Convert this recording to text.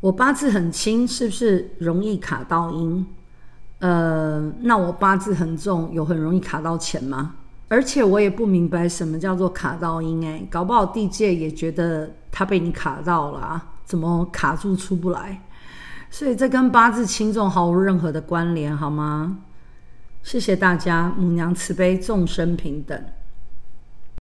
我八字很轻，是不是容易卡到阴？呃，那我八字很重，有很容易卡到钱吗？而且我也不明白什么叫做卡到阴，哎，搞不好地界也觉得他被你卡到了啊，怎么卡住出不来？所以这跟八字轻重毫无任何的关联，好吗？谢谢大家，母娘慈悲，众生平等。